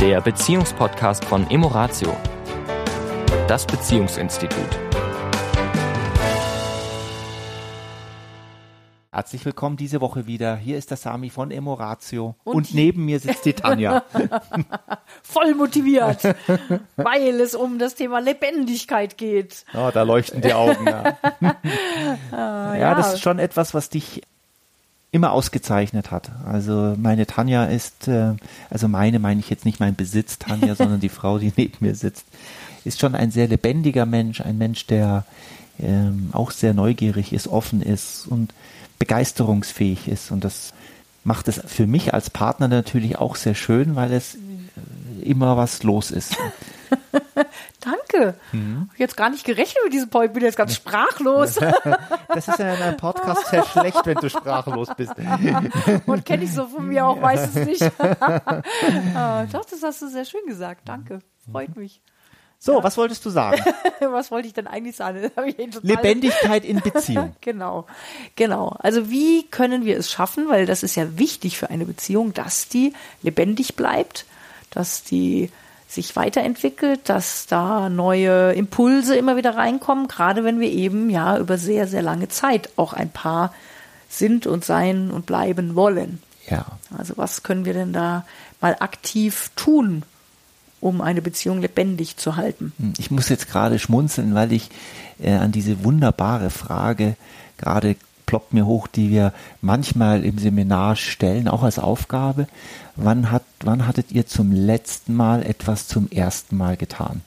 der Beziehungspodcast von Emoratio, das Beziehungsinstitut. Herzlich willkommen diese Woche wieder. Hier ist der Sami von Emoratio und, und neben mir sitzt die Tanja. Voll motiviert, weil es um das Thema Lebendigkeit geht. Oh, da leuchten die Augen. Ja. ja, ja, das ist schon etwas, was dich immer ausgezeichnet hat. Also meine Tanja ist, äh, also meine meine ich jetzt nicht mein Besitz Tanja, sondern die Frau, die neben mir sitzt, ist schon ein sehr lebendiger Mensch, ein Mensch, der ähm, auch sehr neugierig ist, offen ist und begeisterungsfähig ist. Und das macht es für mich als Partner natürlich auch sehr schön, weil es immer was los ist. Danke. Mhm. Jetzt gar nicht gerechnet mit diesem Point, bin jetzt ganz sprachlos. das ist ja in einem Podcast sehr schlecht, wenn du sprachlos bist. Und kenne ich so von mir auch meistens nicht. ah, doch, das hast du sehr schön gesagt. Danke. Freut mich. So, ja. was wolltest du sagen? was wollte ich denn eigentlich sagen? Lebendigkeit in Beziehung. genau, genau. Also wie können wir es schaffen, weil das ist ja wichtig für eine Beziehung, dass die lebendig bleibt, dass die sich weiterentwickelt, dass da neue Impulse immer wieder reinkommen, gerade wenn wir eben ja über sehr, sehr lange Zeit auch ein Paar sind und sein und bleiben wollen. Ja. Also was können wir denn da mal aktiv tun, um eine Beziehung lebendig zu halten? Hm, ich muss jetzt gerade schmunzeln, weil ich äh, an diese wunderbare Frage gerade ploppt mir hoch, die wir manchmal im Seminar stellen, auch als Aufgabe. Wann, hat, wann hattet ihr zum letzten Mal etwas zum ersten Mal getan?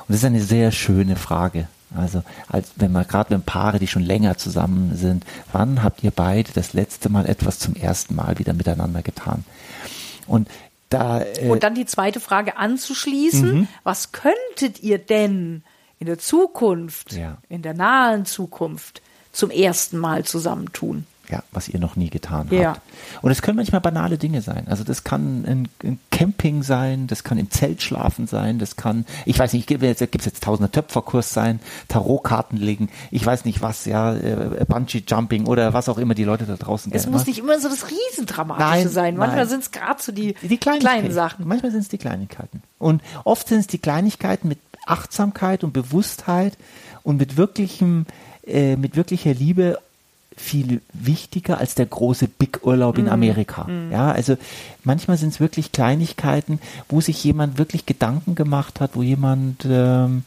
Und das ist eine sehr schöne Frage. Also, als wenn man gerade wenn Paare, die schon länger zusammen sind, wann habt ihr beide das letzte Mal etwas zum ersten Mal wieder miteinander getan? Und da, äh, und dann die zweite Frage anzuschließen: mhm. Was könntet ihr denn in der Zukunft, ja. in der nahen Zukunft zum ersten Mal zusammentun. Ja, was ihr noch nie getan ja. habt. Und es können manchmal banale Dinge sein. Also das kann ein, ein, Camping sein, das kann im Zelt schlafen sein, das kann, ich weiß nicht, gibt es jetzt, jetzt tausende Töpferkurs sein, Tarotkarten legen, ich weiß nicht was, ja, äh, Bungee Jumping oder was auch immer die Leute da draußen Es muss nicht immer so das Riesendramatische nein, sein. Manchmal sind es gerade so die, die kleinen Sachen. Manchmal sind es die Kleinigkeiten. Und oft sind es die Kleinigkeiten mit Achtsamkeit und Bewusstheit und mit wirklichem äh, mit wirklicher Liebe viel wichtiger als der große Big Urlaub in mhm. Amerika. Mm. Ja, also manchmal sind es wirklich Kleinigkeiten, wo sich jemand wirklich Gedanken gemacht hat, wo jemand ähm,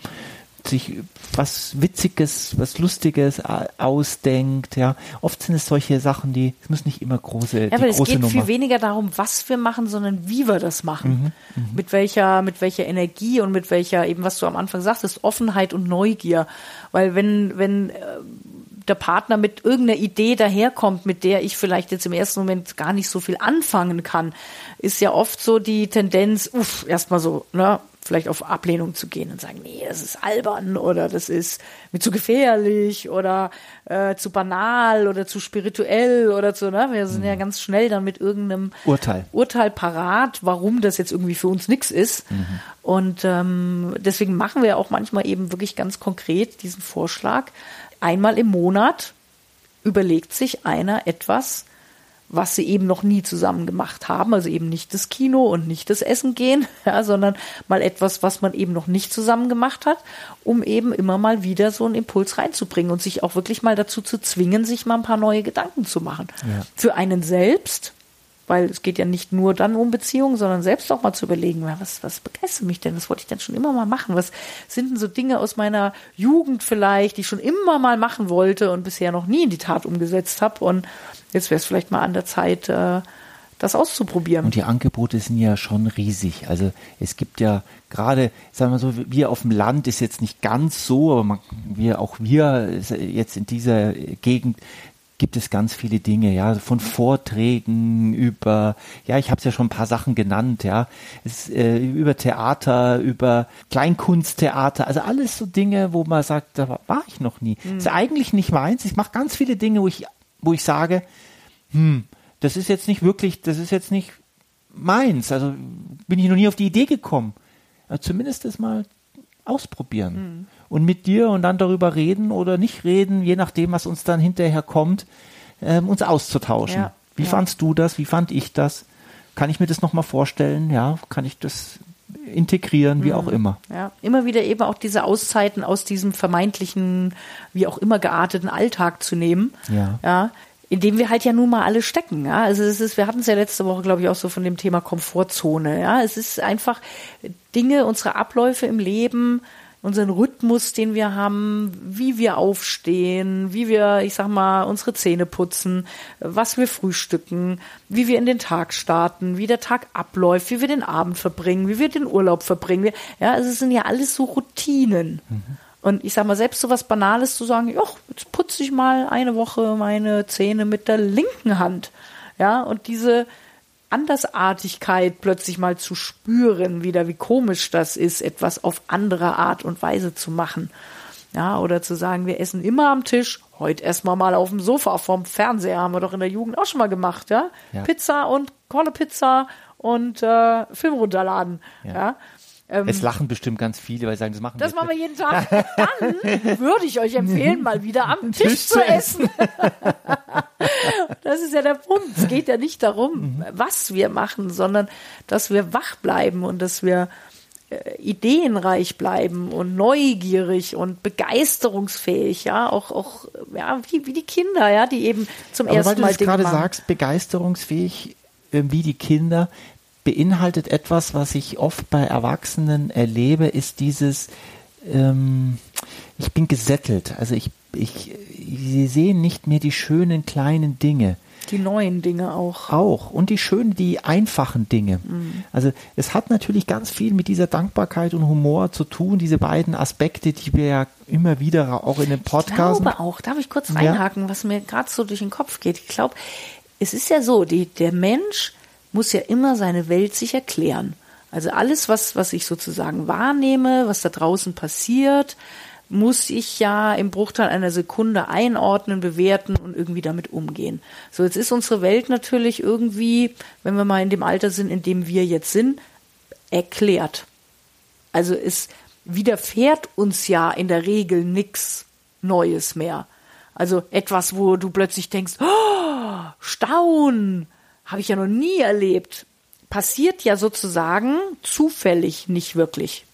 sich was Witziges, was Lustiges ausdenkt. Ja, oft sind es solche Sachen, die es muss nicht immer große. Ja, aber es geht Nummer. viel weniger darum, was wir machen, sondern wie wir das machen. Mhm, mhm, mit welcher, mit welcher Energie und mit welcher eben, was du am Anfang sagtest, Offenheit und Neugier. Weil wenn wenn äh, der Partner mit irgendeiner Idee daherkommt, mit der ich vielleicht jetzt im ersten Moment gar nicht so viel anfangen kann, ist ja oft so die Tendenz, uff, erstmal so, ne, vielleicht auf Ablehnung zu gehen und sagen, nee, das ist albern oder das ist mir zu gefährlich oder äh, zu banal oder zu spirituell oder zu, ne? Wir sind mhm. ja ganz schnell dann mit irgendeinem Urteil, Urteil parat, warum das jetzt irgendwie für uns nichts ist. Mhm. Und ähm, deswegen machen wir auch manchmal eben wirklich ganz konkret diesen Vorschlag. Einmal im Monat überlegt sich einer etwas, was sie eben noch nie zusammen gemacht haben, also eben nicht das Kino und nicht das Essen gehen, ja, sondern mal etwas, was man eben noch nicht zusammen gemacht hat, um eben immer mal wieder so einen Impuls reinzubringen und sich auch wirklich mal dazu zu zwingen, sich mal ein paar neue Gedanken zu machen. Ja. Für einen selbst, weil es geht ja nicht nur dann um Beziehungen, sondern selbst auch mal zu überlegen, was, was begeistert mich denn? Was wollte ich denn schon immer mal machen? Was sind denn so Dinge aus meiner Jugend vielleicht, die ich schon immer mal machen wollte und bisher noch nie in die Tat umgesetzt habe? Und jetzt wäre es vielleicht mal an der Zeit, äh, das auszuprobieren. Und die Angebote sind ja schon riesig. Also es gibt ja gerade, sagen wir so, wir auf dem Land ist jetzt nicht ganz so, aber man, wir auch wir jetzt in dieser Gegend gibt es ganz viele Dinge, ja, von Vorträgen über, ja, ich habe es ja schon ein paar Sachen genannt, ja, es, äh, über Theater, über Kleinkunsttheater, also alles so Dinge, wo man sagt, da war ich noch nie. Mhm. ist eigentlich nicht meins. Ich mache ganz viele Dinge, wo ich, wo ich sage, hm, das ist jetzt nicht wirklich, das ist jetzt nicht meins. Also bin ich noch nie auf die Idee gekommen. Also zumindest das mal ausprobieren. Mhm und mit dir und dann darüber reden oder nicht reden, je nachdem, was uns dann hinterher kommt, ähm, uns auszutauschen. Ja, Wie ja. fandst du das? Wie fand ich das? kann ich mir das nochmal vorstellen? Ja, kann ich das integrieren, wie auch immer. Ja, immer wieder eben auch diese Auszeiten aus diesem vermeintlichen, wie auch immer gearteten Alltag zu nehmen. Ja. Ja. In dem wir halt ja nun mal alle stecken. Ja. Also es ist, wir hatten es ja letzte Woche, glaube ich, auch so von dem Thema Komfortzone. Ja. Es ist einfach Dinge, unsere Abläufe im Leben, unseren Rhythmus, den wir haben, wie wir aufstehen, wie wir, ich sag mal, unsere Zähne putzen, was wir frühstücken, wie wir in den Tag starten, wie der Tag abläuft, wie wir den Abend verbringen, wie wir den Urlaub verbringen. Ja, also es sind ja alles so Routinen. Mhm. Und ich sag mal, selbst so was Banales zu sagen, ja, jetzt putze ich mal eine Woche meine Zähne mit der linken Hand. Ja, und diese, Andersartigkeit plötzlich mal zu spüren, wieder wie komisch das ist, etwas auf andere Art und Weise zu machen. Ja, oder zu sagen, wir essen immer am Tisch, heute wir mal auf dem Sofa vorm Fernseher, haben wir doch in der Jugend auch schon mal gemacht, ja? ja. Pizza und Kolle Pizza und äh, Film runterladen. Ja. ja? Ähm, es lachen bestimmt ganz viele, weil sie sagen, das machen das wir. Das machen wir jeden Tag. Dann würde ich euch empfehlen, mal wieder am Tisch, Tisch zu essen. das ist ja der Punkt. Es geht ja nicht darum, mhm. was wir machen, sondern dass wir wach bleiben und dass wir äh, ideenreich bleiben und neugierig und begeisterungsfähig, ja, auch, auch ja, wie, wie die Kinder, ja, die eben zum Aber ersten Mal Dinge gerade sagst, begeisterungsfähig äh, wie die Kinder, beinhaltet etwas, was ich oft bei Erwachsenen erlebe, ist dieses, ähm, ich bin gesättelt. Also ich, ich, sie sehen nicht mehr die schönen kleinen Dinge. Die neuen Dinge auch. Auch. Und die schönen, die einfachen Dinge. Mhm. Also es hat natürlich ganz viel mit dieser Dankbarkeit und Humor zu tun, diese beiden Aspekte, die wir ja immer wieder auch in den Podcasts. Ich glaube auch, darf ich kurz reinhaken, ja? was mir gerade so durch den Kopf geht. Ich glaube, es ist ja so, die, der Mensch muss ja immer seine Welt sich erklären. Also alles, was, was ich sozusagen wahrnehme, was da draußen passiert, muss ich ja im Bruchteil einer Sekunde einordnen, bewerten und irgendwie damit umgehen. So, jetzt ist unsere Welt natürlich irgendwie, wenn wir mal in dem Alter sind, in dem wir jetzt sind, erklärt. Also es widerfährt uns ja in der Regel nichts Neues mehr. Also etwas, wo du plötzlich denkst, oh, Staun, habe ich ja noch nie erlebt, passiert ja sozusagen zufällig nicht wirklich.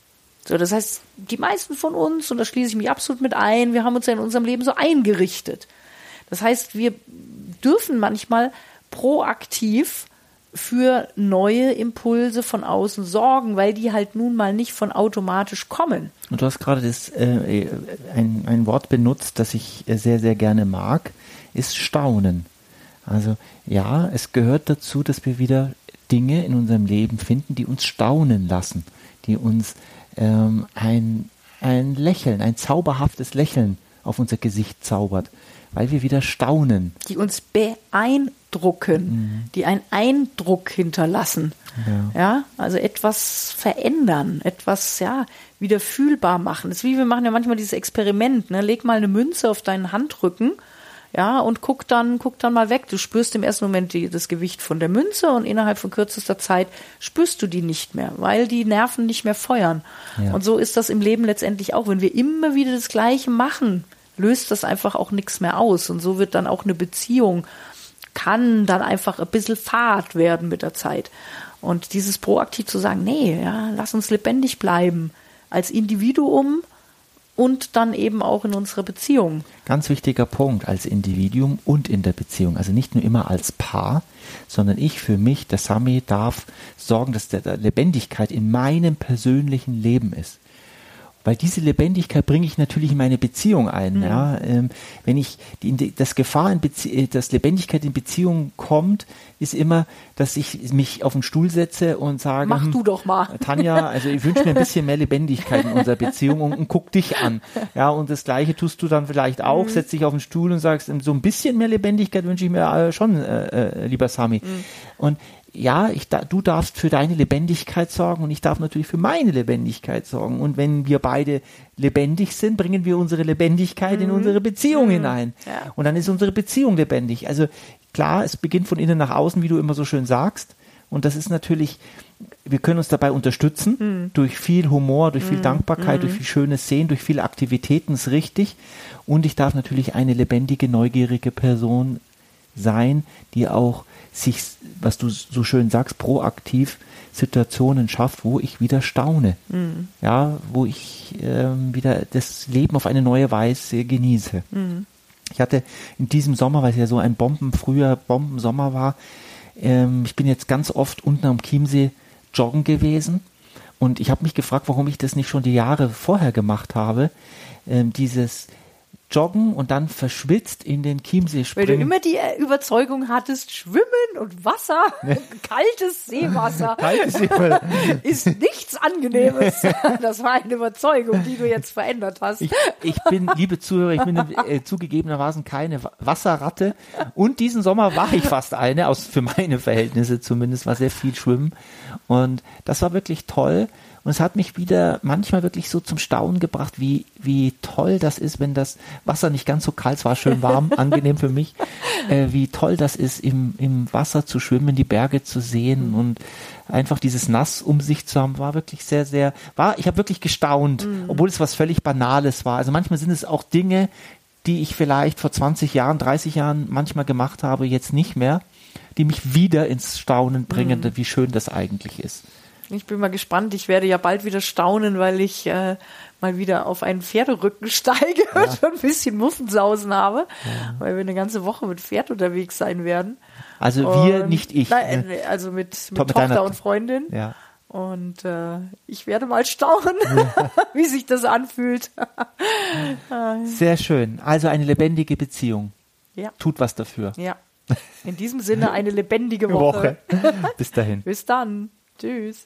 So, das heißt, die meisten von uns, und da schließe ich mich absolut mit ein, wir haben uns ja in unserem Leben so eingerichtet. Das heißt, wir dürfen manchmal proaktiv für neue Impulse von außen sorgen, weil die halt nun mal nicht von automatisch kommen. Und du hast gerade das, äh, ein, ein Wort benutzt, das ich sehr, sehr gerne mag, ist Staunen. Also ja, es gehört dazu, dass wir wieder Dinge in unserem Leben finden, die uns staunen lassen, die uns ähm, ein, ein Lächeln, ein zauberhaftes Lächeln auf unser Gesicht zaubert, weil wir wieder staunen. Die uns beeindrucken, mhm. die einen Eindruck hinterlassen. Ja. ja. also etwas verändern, etwas, ja, wieder fühlbar machen. Das ist wie wir machen ja manchmal dieses Experiment, ne? Leg mal eine Münze auf deinen Handrücken ja, und guck dann, guck dann mal weg. Du spürst im ersten Moment die, das Gewicht von der Münze und innerhalb von kürzester Zeit spürst du die nicht mehr, weil die Nerven nicht mehr feuern. Ja. Und so ist das im Leben letztendlich auch. Wenn wir immer wieder das Gleiche machen, löst das einfach auch nichts mehr aus. Und so wird dann auch eine Beziehung, kann dann einfach ein bisschen fad werden mit der Zeit. Und dieses proaktiv zu sagen, nee, ja, lass uns lebendig bleiben als Individuum, und dann eben auch in unserer Beziehung. Ganz wichtiger Punkt als Individuum und in der Beziehung. Also nicht nur immer als Paar, sondern ich für mich, der Sami, darf sorgen, dass der Lebendigkeit in meinem persönlichen Leben ist weil diese Lebendigkeit bringe ich natürlich in meine Beziehung ein. Mhm. Ja, ähm, wenn ich die, das Gefahr, in Bezie äh, dass Lebendigkeit in Beziehung kommt, ist immer, dass ich mich auf den Stuhl setze und sage, mach hm, du doch mal, Tanja, also ich wünsche mir ein bisschen mehr Lebendigkeit in unserer Beziehung und, und, guck dich an. Ja, und das Gleiche tust du dann vielleicht auch, mhm. setzt dich auf den Stuhl und sagst, so ein bisschen mehr Lebendigkeit wünsche ich mir äh, schon, äh, äh, lieber Sami. Mhm. Und ja, ich, du darfst für deine Lebendigkeit sorgen und ich darf natürlich für meine Lebendigkeit sorgen. Und wenn wir beide lebendig sind, bringen wir unsere Lebendigkeit mhm. in unsere Beziehung mhm. hinein. Ja. Und dann ist unsere Beziehung lebendig. Also klar, es beginnt von innen nach außen, wie du immer so schön sagst. Und das ist natürlich, wir können uns dabei unterstützen, mhm. durch viel Humor, durch viel mhm. Dankbarkeit, durch mhm. viel schönes Sehen, durch viele Aktivitäten, ist richtig. Und ich darf natürlich eine lebendige, neugierige Person sein, die auch sich, was du so schön sagst, proaktiv Situationen schafft, wo ich wieder staune. Mhm. Ja, wo ich ähm, wieder das Leben auf eine neue Weise genieße. Ich hatte in diesem Sommer, weil es ja so ein Bombenfrüher Bombensommer war, ähm, ich bin jetzt ganz oft unten am Chiemsee joggen gewesen und ich habe mich gefragt, warum ich das nicht schon die Jahre vorher gemacht habe. Ähm, dieses joggen und dann verschwitzt in den Chiemsee springen. Weil du immer die äh, Überzeugung hattest, Schwimmen und Wasser, kaltes Seewasser, kaltes Seewasser. ist nichts Angenehmes. Das war eine Überzeugung, die du jetzt verändert hast. Ich, ich bin, liebe Zuhörer, ich bin äh, zugegebenermaßen keine Wasserratte und diesen Sommer war ich fast eine, aus für meine Verhältnisse zumindest, war sehr viel schwimmen und das war wirklich toll. Und es hat mich wieder manchmal wirklich so zum Staunen gebracht, wie, wie toll das ist, wenn das Wasser nicht ganz so kalt, es war schön warm, angenehm für mich, äh, wie toll das ist, im, im Wasser zu schwimmen, die Berge zu sehen mhm. und einfach dieses Nass um sich zu haben, war wirklich sehr, sehr, war, ich habe wirklich gestaunt, mhm. obwohl es was völlig Banales war. Also manchmal sind es auch Dinge, die ich vielleicht vor 20 Jahren, 30 Jahren manchmal gemacht habe, jetzt nicht mehr, die mich wieder ins Staunen bringen, mhm. wie schön das eigentlich ist. Ich bin mal gespannt. Ich werde ja bald wieder staunen, weil ich äh, mal wieder auf einen Pferderücken steige ja. und ein bisschen Muffensausen habe, ja. weil wir eine ganze Woche mit Pferd unterwegs sein werden. Also wir, und, nicht ich. Nein, ne? also mit, mit Tochter deiner, und Freundin. Ja. Und äh, ich werde mal staunen, wie sich das anfühlt. Sehr schön. Also eine lebendige Beziehung. Ja. Tut was dafür. Ja. In diesem Sinne eine lebendige Woche. Woche. Bis dahin. Bis dann. Tschüss.